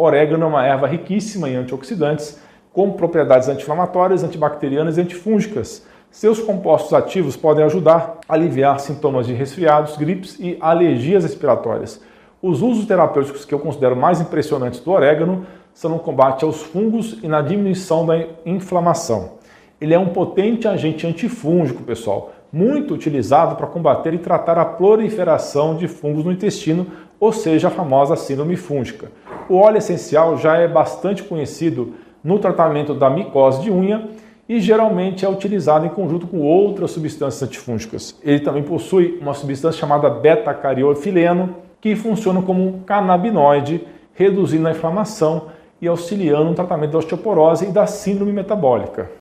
Orégano é uma erva riquíssima em antioxidantes, com propriedades anti-inflamatórias, antibacterianas e antifúngicas. Seus compostos ativos podem ajudar a aliviar sintomas de resfriados, gripes e alergias respiratórias. Os usos terapêuticos que eu considero mais impressionantes do orégano são no combate aos fungos e na diminuição da inflamação. Ele é um potente agente antifúngico, pessoal, muito utilizado para combater e tratar a proliferação de fungos no intestino, ou seja, a famosa síndrome fúngica. O óleo essencial já é bastante conhecido no tratamento da micose de unha e geralmente é utilizado em conjunto com outras substâncias antifúngicas. Ele também possui uma substância chamada beta-cariofileno, que funciona como um canabinoide, reduzindo a inflamação e auxiliando no tratamento da osteoporose e da síndrome metabólica.